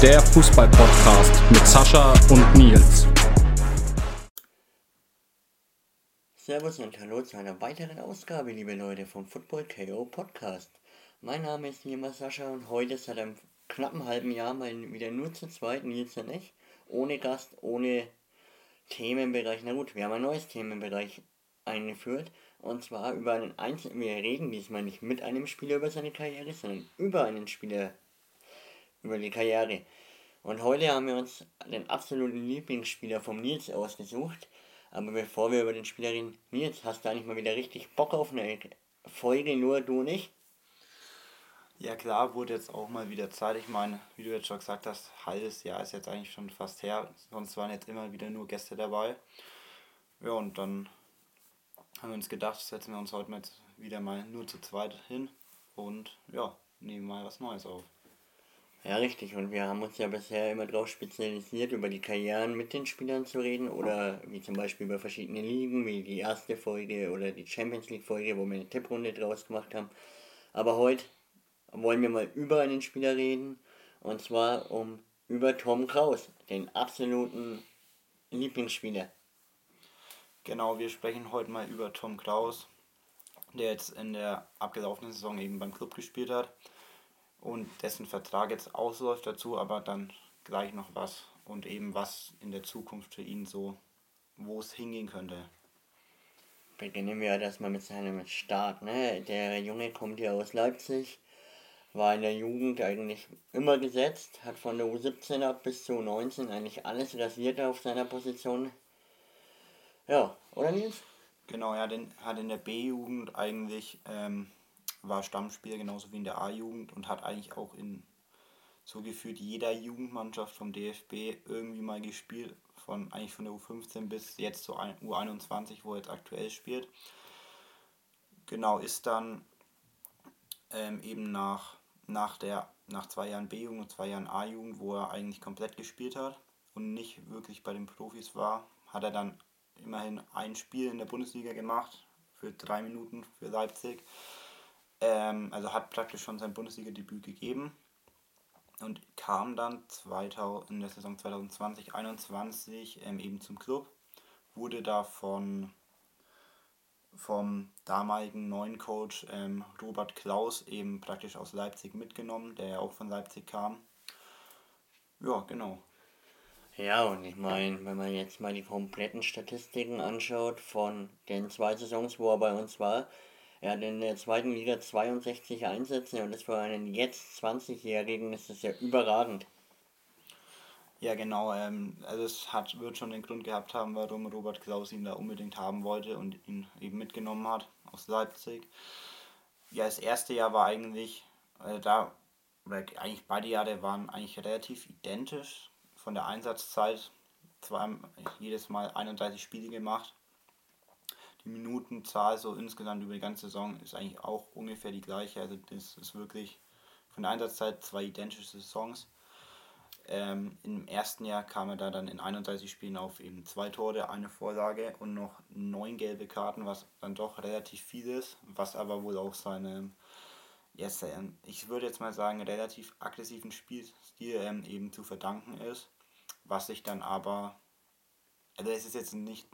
Der Fußball-Podcast mit Sascha und Nils. Servus und hallo zu einer weiteren Ausgabe, liebe Leute, vom Football KO Podcast. Mein Name ist Nima Sascha und heute seit einem knappen halben Jahr mal wieder nur zu zweit, Nils und ich, ohne Gast, ohne Themenbereich. Na gut, wir haben ein neues Themenbereich eingeführt und zwar über einen Einzelnen. Wir reden diesmal nicht mit einem Spieler über seine Karriere, sondern über einen Spieler über die Karriere. Und heute haben wir uns den absoluten Lieblingsspieler vom Nils ausgesucht. Aber bevor wir über den Spieler reden, Nils, hast du eigentlich mal wieder richtig Bock auf eine Folge, nur du nicht? Ja klar, wurde jetzt auch mal wieder Zeit. Ich meine, wie du jetzt schon gesagt hast, halbes Jahr ist jetzt eigentlich schon fast her. Sonst waren jetzt immer wieder nur Gäste dabei. Ja, und dann haben wir uns gedacht, setzen wir uns heute mal wieder mal nur zu zweit hin und ja, nehmen mal was Neues auf. Ja, richtig. Und wir haben uns ja bisher immer darauf spezialisiert, über die Karrieren mit den Spielern zu reden oder wie zum Beispiel über verschiedene Ligen, wie die erste Folge oder die Champions League Folge, wo wir eine Tipprunde draus gemacht haben. Aber heute wollen wir mal über einen Spieler reden und zwar um über Tom Kraus, den absoluten Lieblingsspieler. Genau, wir sprechen heute mal über Tom Kraus, der jetzt in der abgelaufenen Saison eben beim Club gespielt hat und dessen Vertrag jetzt ausläuft dazu, aber dann gleich noch was und eben was in der Zukunft für ihn so, wo es hingehen könnte. Beginnen wir erstmal mit seinem Start. Ne? Der Junge kommt ja aus Leipzig, war in der Jugend eigentlich immer gesetzt, hat von der U17 ab bis zu U19 eigentlich alles rasiert auf seiner Position. Ja, oder Nils? Genau, er hat in der B-Jugend eigentlich ähm, war Stammspieler genauso wie in der A-Jugend und hat eigentlich auch in so gefühlt jeder Jugendmannschaft vom DFB irgendwie mal gespielt, von eigentlich von der U15 bis jetzt zur U21, wo er jetzt aktuell spielt. Genau, ist dann ähm, eben nach, nach, der, nach zwei Jahren B-Jugend und zwei Jahren A-Jugend, wo er eigentlich komplett gespielt hat und nicht wirklich bei den Profis war, hat er dann immerhin ein Spiel in der Bundesliga gemacht für drei Minuten für Leipzig ähm, also hat praktisch schon sein Bundesliga-Debüt gegeben und kam dann 2000, in der Saison 2020-21 ähm, eben zum Club. Wurde da von, vom damaligen neuen Coach ähm, Robert Klaus eben praktisch aus Leipzig mitgenommen, der ja auch von Leipzig kam. Ja, genau. Ja, und ich meine, wenn man jetzt mal die kompletten Statistiken anschaut von den zwei Saisons, wo er bei uns war, er hat in der zweiten Liga 62 Einsätze und das für einen jetzt 20-Jährigen ist das ja überragend. Ja, genau. Ähm, also es hat, wird schon den Grund gehabt haben, warum Robert Klaus ihn da unbedingt haben wollte und ihn eben mitgenommen hat aus Leipzig. Ja, das erste Jahr war eigentlich, äh, da, oder eigentlich beide Jahre waren eigentlich relativ identisch von der Einsatzzeit. Zwar jedes Mal 31 Spiele gemacht die Minutenzahl so insgesamt über die ganze Saison ist eigentlich auch ungefähr die gleiche. Also das ist wirklich von der Einsatzzeit zwei identische Saisons. Ähm, Im ersten Jahr kam er da dann in 31 Spielen auf eben zwei Tore, eine Vorlage und noch neun gelbe Karten, was dann doch relativ viel ist, was aber wohl auch seinem, yes, ich würde jetzt mal sagen, relativ aggressiven Spielstil ähm, eben zu verdanken ist, was sich dann aber, also es ist jetzt nicht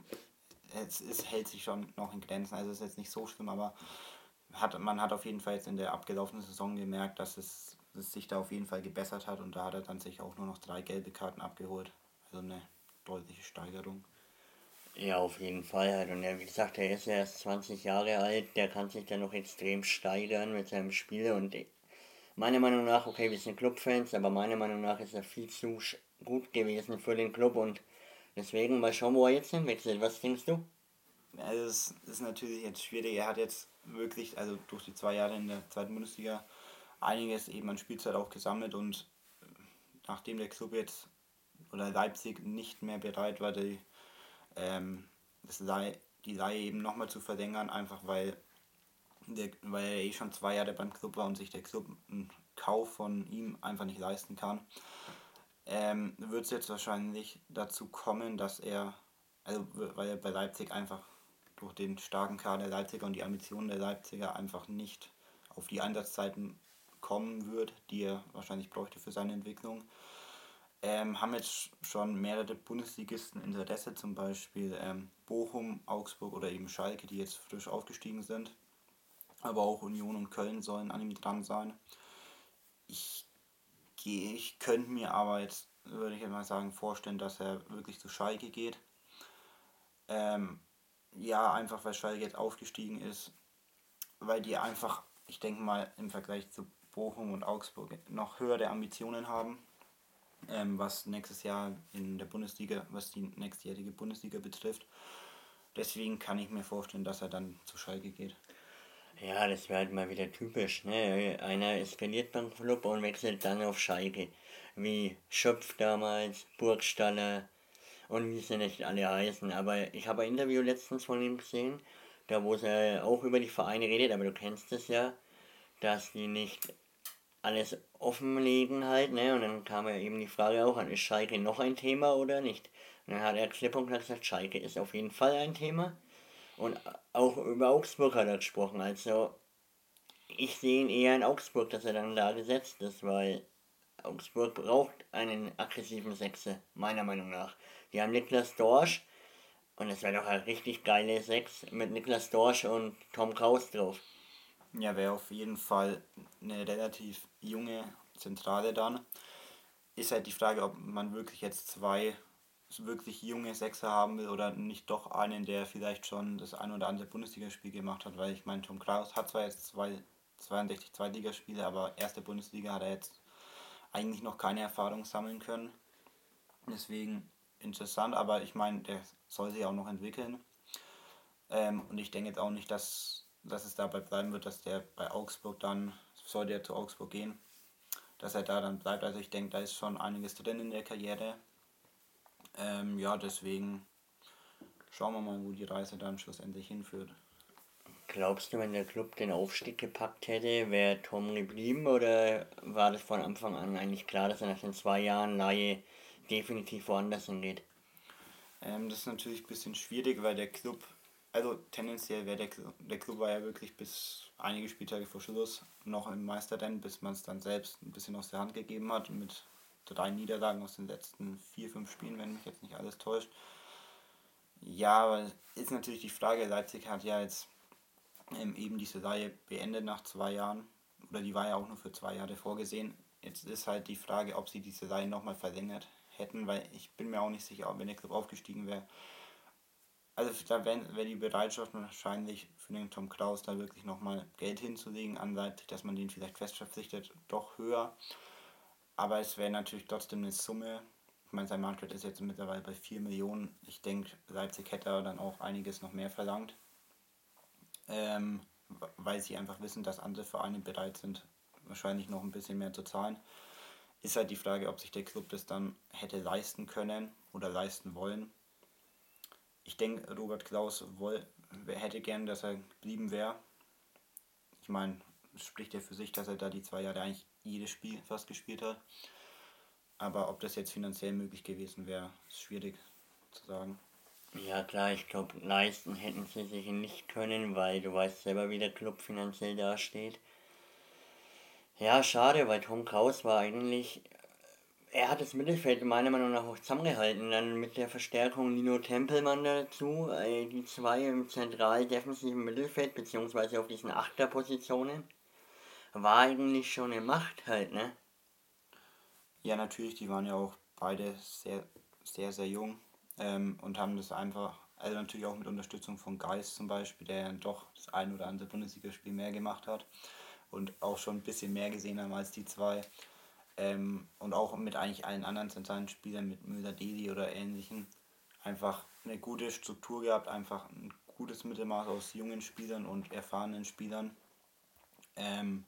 es, es hält sich schon noch in Grenzen. Also es ist jetzt nicht so schlimm, aber hat, man hat auf jeden Fall jetzt in der abgelaufenen Saison gemerkt, dass es, es sich da auf jeden Fall gebessert hat und da hat er dann sich auch nur noch drei gelbe Karten abgeholt. Also eine deutliche Steigerung. Ja, auf jeden Fall halt. Und ja, wie gesagt, er ist erst 20 Jahre alt, der kann sich dann noch extrem steigern mit seinem Spiel und meiner Meinung nach, okay, wir sind Clubfans, aber meiner Meinung nach ist er viel zu gut gewesen für den Club und Deswegen mal schauen, wo er jetzt hinwechselt. Was denkst du? Also es ist natürlich jetzt schwierig. Er hat jetzt wirklich, also durch die zwei Jahre in der zweiten Bundesliga, einiges eben an Spielzeit auch gesammelt und nachdem der Club jetzt oder Leipzig nicht mehr bereit war, die, ähm, das Leih, die Leihe eben nochmal zu verlängern, einfach weil, der, weil er eh schon zwei Jahre beim Club war und sich der Club einen Kauf von ihm einfach nicht leisten kann, ähm, wird es jetzt wahrscheinlich dazu kommen, dass er, also weil er bei Leipzig einfach durch den starken Kader der Leipziger und die Ambitionen der Leipziger einfach nicht auf die Einsatzzeiten kommen wird, die er wahrscheinlich bräuchte für seine Entwicklung. Ähm, haben jetzt schon mehrere Bundesligisten Interesse, zum Beispiel ähm, Bochum, Augsburg oder eben Schalke, die jetzt frisch aufgestiegen sind. Aber auch Union und Köln sollen an ihm dran sein. Ich, ich könnte mir aber jetzt, würde ich mal sagen, vorstellen, dass er wirklich zu Schalke geht. Ähm, ja, einfach weil Schalke jetzt aufgestiegen ist, weil die einfach, ich denke mal, im Vergleich zu Bochum und Augsburg noch höhere Ambitionen haben, ähm, was nächstes Jahr in der Bundesliga, was die nächstjährige Bundesliga betrifft. Deswegen kann ich mir vorstellen, dass er dann zu Schalke geht. Ja, das wäre halt mal wieder typisch. Ne? Einer eskaliert beim Club und wechselt dann auf Schalke. Wie Schöpf damals, Burgstaller und wie sie nicht alle heißen. Aber ich habe ein Interview letztens von ihm gesehen, da wo er auch über die Vereine redet, aber du kennst es ja, dass die nicht alles offenlegen halt, ne? Und dann kam ja eben die Frage auch an, ist Schalke noch ein Thema oder nicht? Und dann hat er klipp und klar gesagt, Schalke ist auf jeden Fall ein Thema. Und auch über Augsburg hat er gesprochen. Also ich sehe ihn eher in Augsburg, dass er dann da gesetzt ist, weil Augsburg braucht einen aggressiven Sechse, meiner Meinung nach. Die haben Niklas Dorsch und es wäre doch ein richtig geile Sechs mit Niklas Dorsch und Tom Kraus drauf. Ja, wäre auf jeden Fall eine relativ junge Zentrale dann. Ist halt die Frage, ob man wirklich jetzt zwei wirklich junge Sechser haben will oder nicht doch einen, der vielleicht schon das ein oder andere Bundesligaspiel gemacht hat, weil ich meine, Tom Kraus hat zwar jetzt zwei, 62 Zweitligaspiele, aber erste Bundesliga hat er jetzt eigentlich noch keine Erfahrung sammeln können. Deswegen interessant, aber ich meine, der soll sich auch noch entwickeln. Ähm, und ich denke jetzt auch nicht, dass dass es dabei bleiben wird, dass der bei Augsburg dann, sollte er zu Augsburg gehen, dass er da dann bleibt. Also ich denke, da ist schon einiges drin in der Karriere. Ähm, ja, deswegen schauen wir mal, wo die Reise dann schlussendlich hinführt. Glaubst du, wenn der Club den Aufstieg gepackt hätte, wäre Tom geblieben oder war das von Anfang an eigentlich klar, dass er nach den zwei Jahren Laie definitiv woanders hingeht? Ähm, das ist natürlich ein bisschen schwierig, weil der Club also tendenziell wäre der, der Club war ja wirklich bis einige Spieltage vor Schluss noch im Meisterrennen, bis man es dann selbst ein bisschen aus der Hand gegeben hat mit drei Niederlagen aus den letzten vier, fünf Spielen, wenn mich jetzt nicht alles täuscht. Ja, aber ist natürlich die Frage, Leipzig hat ja jetzt ähm, eben diese Reihe beendet nach zwei Jahren, oder die war ja auch nur für zwei Jahre vorgesehen. Jetzt ist halt die Frage, ob sie diese Reihe nochmal verlängert hätten, weil ich bin mir auch nicht sicher, wenn der Club aufgestiegen wäre, also da wäre wär die Bereitschaft wahrscheinlich für den Tom Kraus da wirklich nochmal Geld hinzulegen an Leipzig, dass man den vielleicht fest verpflichtet, doch höher. Aber es wäre natürlich trotzdem eine Summe. Ich meine, sein Marktwert ist jetzt mittlerweile bei 4 Millionen. Ich denke, Leipzig hätte dann auch einiges noch mehr verlangt. Ähm, weil sie einfach wissen, dass andere Vereine bereit sind, wahrscheinlich noch ein bisschen mehr zu zahlen. Ist halt die Frage, ob sich der Club das dann hätte leisten können oder leisten wollen ich denke, Robert Klaus woll, hätte gern, dass er geblieben wäre. Ich meine, spricht ja für sich, dass er da die zwei Jahre eigentlich jedes Spiel fast gespielt hat. Aber ob das jetzt finanziell möglich gewesen wäre, ist schwierig zu sagen. Ja klar, ich glaube, leisten hätten sie sich nicht können, weil du weißt selber, wie der Club finanziell dasteht. Ja, schade, weil Tom Kraus war eigentlich er hat das Mittelfeld meiner Meinung nach auch zusammengehalten. Dann mit der Verstärkung Nino Tempelmann dazu, äh, die zwei im zentral defensiven Mittelfeld, beziehungsweise auf diesen Achterpositionen, war eigentlich schon eine Macht halt, ne? Ja, natürlich, die waren ja auch beide sehr, sehr, sehr jung ähm, und haben das einfach, also natürlich auch mit Unterstützung von Geist zum Beispiel, der ja doch das ein oder andere Bundesligaspiel mehr gemacht hat und auch schon ein bisschen mehr gesehen haben als die zwei ähm, und auch mit eigentlich allen anderen zentralen Spielern, mit Müller Deli oder ähnlichen, einfach eine gute Struktur gehabt, einfach ein gutes Mittelmaß aus jungen Spielern und erfahrenen Spielern. Ähm,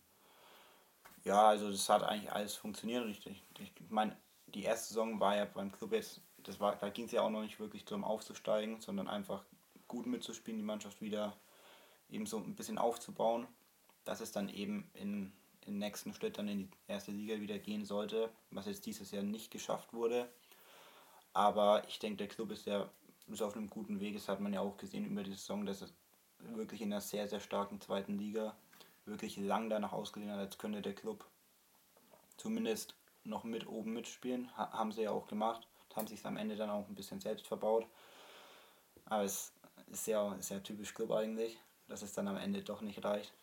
ja, also das hat eigentlich alles funktioniert und ich, ich, ich meine, die erste Saison war ja beim Club jetzt, das war, da ging es ja auch noch nicht wirklich darum aufzusteigen, sondern einfach gut mitzuspielen, die Mannschaft wieder eben so ein bisschen aufzubauen, dass es dann eben in im nächsten Schritt dann in die erste Liga wieder gehen sollte, was jetzt dieses Jahr nicht geschafft wurde. Aber ich denke, der Club ist ja ist auf einem guten Weg. Das hat man ja auch gesehen über die Saison, dass es wirklich in einer sehr, sehr starken zweiten Liga wirklich lang danach ausgesehen hat, als könnte der Club zumindest noch mit oben mitspielen. Ha haben sie ja auch gemacht. Haben sich am Ende dann auch ein bisschen selbst verbaut. Aber es ist ja, ist ja typisch Club eigentlich, dass es dann am Ende doch nicht reicht.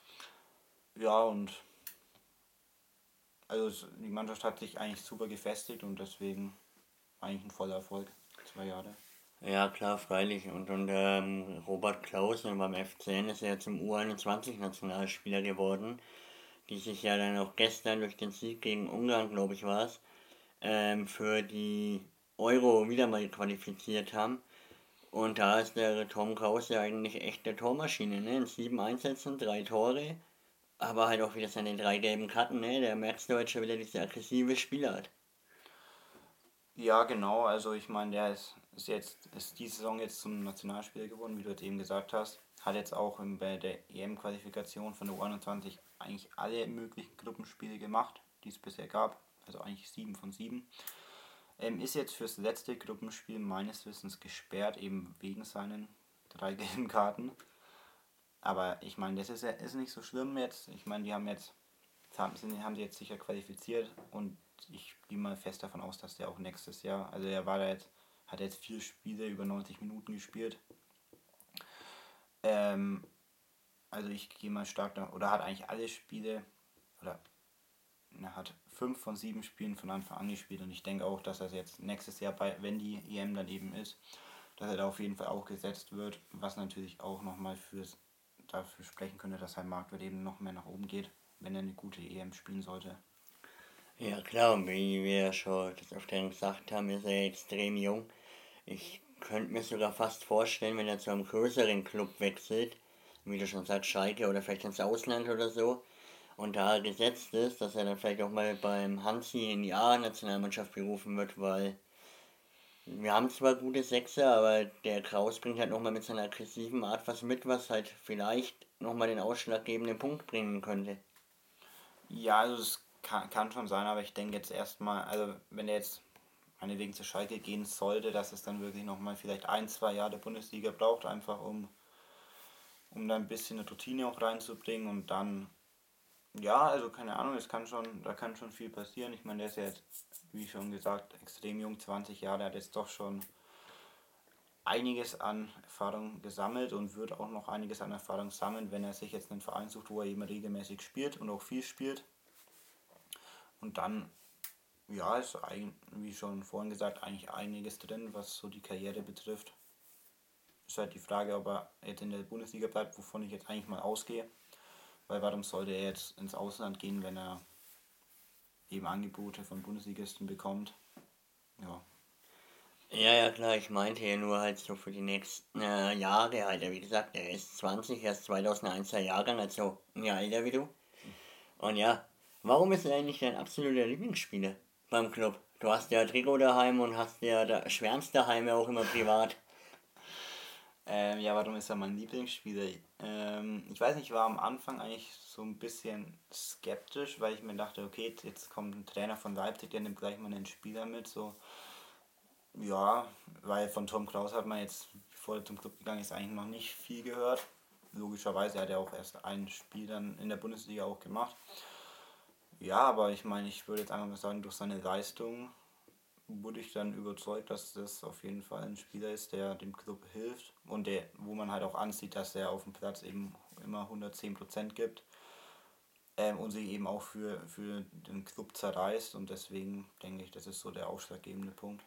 Ja, und also die Mannschaft hat sich eigentlich super gefestigt und deswegen eigentlich ein voller Erfolg. Zwei Jahre. Ja, klar, freilich. Und, und ähm, Robert Klausen beim FCN ist ja zum U21-Nationalspieler geworden, die sich ja dann auch gestern durch den Sieg gegen Ungarn, glaube ich, war es, ähm, für die Euro wieder mal qualifiziert haben. Und da ist der Tom Kraus ja eigentlich echt eine Tormaschine, ne? In sieben Einsätzen, drei Tore, aber halt auch wieder seine drei gelben Karten, ne? Der Merzdeutsche wieder diese aggressive Spielart. Ja, genau. Also ich meine, der ist, ist jetzt ist die Saison jetzt zum Nationalspieler geworden, wie du jetzt eben gesagt hast. Hat jetzt auch bei der EM-Qualifikation von der U21 eigentlich alle möglichen Gruppenspiele gemacht, die es bisher gab. Also eigentlich sieben von sieben. Ähm, ist jetzt fürs letzte Gruppenspiel meines Wissens gesperrt, eben wegen seinen drei gelben Karten. Aber ich meine, das ist, ist nicht so schlimm jetzt. Ich meine, die haben jetzt haben, sind, haben sie jetzt sicher qualifiziert und ich gehe mal fest davon aus, dass der auch nächstes Jahr, also er war da jetzt, hat jetzt vier Spiele über 90 Minuten gespielt. Ähm, also ich gehe mal stark da, oder hat eigentlich alle Spiele, oder er hat fünf von sieben Spielen von Anfang an gespielt und ich denke auch, dass er jetzt nächstes Jahr, bei, wenn die EM dann eben ist, dass er da auf jeden Fall auch gesetzt wird, was natürlich auch nochmal dafür sprechen könnte, dass sein Marktwert eben noch mehr nach oben geht, wenn er eine gute EM spielen sollte. Ja klar, wie wir schon das öfter gesagt haben, ist er extrem jung. Ich könnte mir sogar fast vorstellen, wenn er zu einem größeren Club wechselt, wie du schon sagst, Schalke oder vielleicht ins Ausland oder so, und da gesetzt ist, dass er dann vielleicht auch mal beim Hansi in die A-Nationalmannschaft berufen wird, weil wir haben zwar gute Sechser, aber der Kraus bringt halt nochmal mit seiner aggressiven Art was mit, was halt vielleicht nochmal den ausschlaggebenden Punkt bringen könnte. Ja, also es kann, kann schon sein, aber ich denke jetzt erstmal, also wenn er jetzt meinetwegen zu Schalke gehen sollte, dass es dann wirklich nochmal vielleicht ein, zwei Jahre der Bundesliga braucht, einfach um, um da ein bisschen eine Routine auch reinzubringen und dann, ja, also keine Ahnung, es kann schon, da kann schon viel passieren. Ich meine, der ist ja jetzt, wie schon gesagt, extrem jung, 20 Jahre, hat jetzt doch schon einiges an Erfahrung gesammelt und wird auch noch einiges an Erfahrung sammeln, wenn er sich jetzt einen Verein sucht, wo er eben regelmäßig spielt und auch viel spielt. Und dann, ja, ist eigentlich, wie schon vorhin gesagt, eigentlich einiges drin, was so die Karriere betrifft. Ist halt die Frage, ob er jetzt in der Bundesliga bleibt, wovon ich jetzt eigentlich mal ausgehe. Weil warum sollte er jetzt ins Ausland gehen, wenn er eben Angebote von Bundesligisten bekommt? Ja. Ja, ja, klar, ich meinte ja nur halt so für die nächsten äh, Jahre halt. Wie gesagt, er ist 20, er ist 2001er Jahrgang, also ein Jahr älter wie du. Und ja, Warum ist er eigentlich dein absoluter Lieblingsspieler beim Club? Du hast ja Trigo daheim und hast ja da schwärmst daheim ja auch immer privat. Ähm, ja, warum ist er mein Lieblingsspieler? Ähm, ich weiß nicht, ich war am Anfang eigentlich so ein bisschen skeptisch, weil ich mir dachte, okay, jetzt kommt ein Trainer von Leipzig, der nimmt gleich mal einen Spieler mit. So, ja, weil von Tom Kraus hat man jetzt, bevor er zum Club gegangen ist, eigentlich noch nicht viel gehört. Logischerweise hat er auch erst ein Spiel dann in der Bundesliga auch gemacht. Ja, aber ich meine, ich würde jetzt einfach mal sagen, durch seine Leistung wurde ich dann überzeugt, dass das auf jeden Fall ein Spieler ist, der dem Club hilft und der, wo man halt auch ansieht, dass er auf dem Platz eben immer 110% gibt ähm, und sich eben auch für, für den Club zerreißt und deswegen denke ich, das ist so der ausschlaggebende Punkt.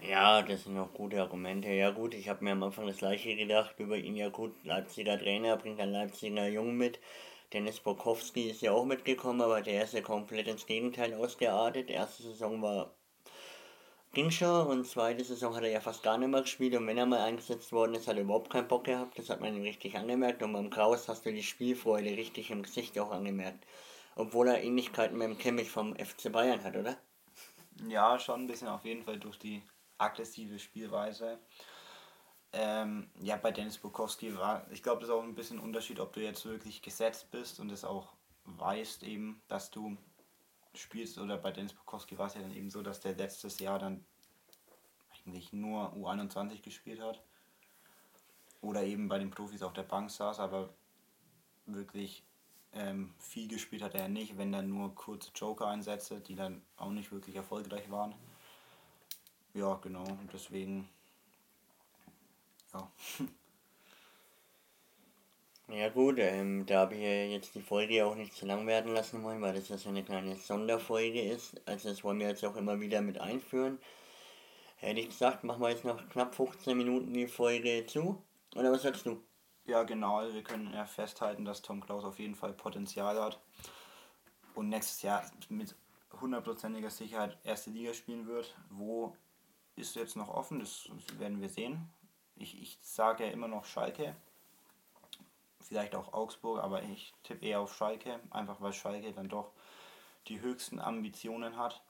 Ja, das sind auch gute Argumente. Ja gut, ich habe mir am Anfang das gleiche gedacht über ihn. Ja gut, Leipziger Trainer bringt einen Leipziger Jungen mit. Dennis Bokowski ist ja auch mitgekommen, aber der ist ja komplett ins Gegenteil ausgeartet. Erste Saison war ging schon und zweite Saison hat er ja fast gar nicht mehr gespielt und wenn er mal eingesetzt worden ist, hat er überhaupt keinen Bock gehabt. Das hat man ihm richtig angemerkt und beim Kraus hast du die Spielfreude richtig im Gesicht auch angemerkt. Obwohl er Ähnlichkeiten mit dem Kimmich vom FC Bayern hat, oder? Ja, schon ein bisschen auf jeden Fall durch die aggressive Spielweise. Ähm, ja, bei Dennis Bukowski war, ich glaube, das ist auch ein bisschen ein Unterschied, ob du jetzt wirklich gesetzt bist und es auch weißt eben, dass du spielst oder bei Dennis Bukowski war es ja dann eben so, dass der letztes Jahr dann eigentlich nur U21 gespielt hat oder eben bei den Profis auf der Bank saß, aber wirklich Ähm, viel gespielt hat er nicht, wenn dann nur kurze Joker-Einsätze, die dann auch nicht wirklich erfolgreich waren. Ja, genau. Und deswegen, ja. Ja gut, ähm, da wir jetzt die Folge auch nicht zu lang werden lassen wollen, weil das ja so eine kleine Sonderfolge ist, also das wollen wir jetzt auch immer wieder mit einführen, hätte ich gesagt, machen wir jetzt noch knapp 15 Minuten die Folge zu. Oder was sagst du? Ja, genau. Also wir können ja festhalten, dass Tom Klaus auf jeden Fall Potenzial hat und nächstes Jahr mit hundertprozentiger Sicherheit erste Liga spielen wird. Wo ist jetzt noch offen? Das werden wir sehen. Ich, ich sage ja immer noch Schalke vielleicht auch Augsburg, aber ich tippe eher auf Schalke, einfach weil Schalke dann doch die höchsten Ambitionen hat.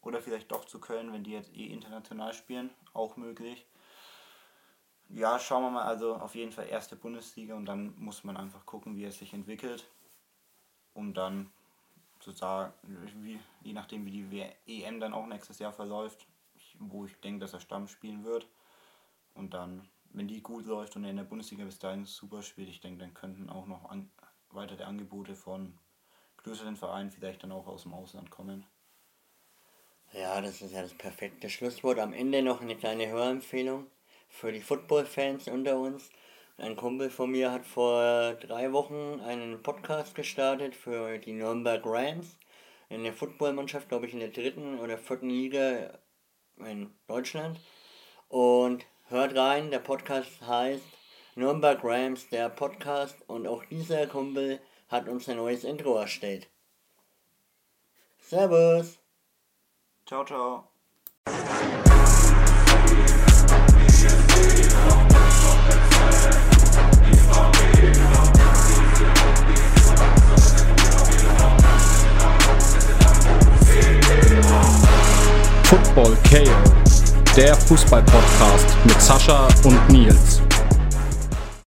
Oder vielleicht doch zu Köln, wenn die jetzt eh international spielen, auch möglich. Ja, schauen wir mal, also auf jeden Fall erste Bundesliga und dann muss man einfach gucken, wie es sich entwickelt, um dann zu sagen, wie, je nachdem wie die EM dann auch nächstes Jahr verläuft, wo ich denke, dass er Stamm spielen wird und dann wenn die gut läuft und in der Bundesliga bis dahin super spielt, ich denke, dann könnten auch noch an, weitere Angebote von größeren Vereinen vielleicht dann auch aus dem Ausland kommen. Ja, das ist ja das perfekte Schlusswort. Am Ende noch eine kleine Hörempfehlung für die Football-Fans unter uns. Ein Kumpel von mir hat vor drei Wochen einen Podcast gestartet für die Nürnberg Rams. Eine Footballmannschaft, glaube ich, in der dritten oder vierten Liga in Deutschland. Und Hört rein, der Podcast heißt Nürnberg Rams, der Podcast. Und auch dieser Kumpel hat uns ein neues Intro erstellt. Servus. Ciao, ciao. Football KO der Fußball-Podcast mit Sascha und Nils.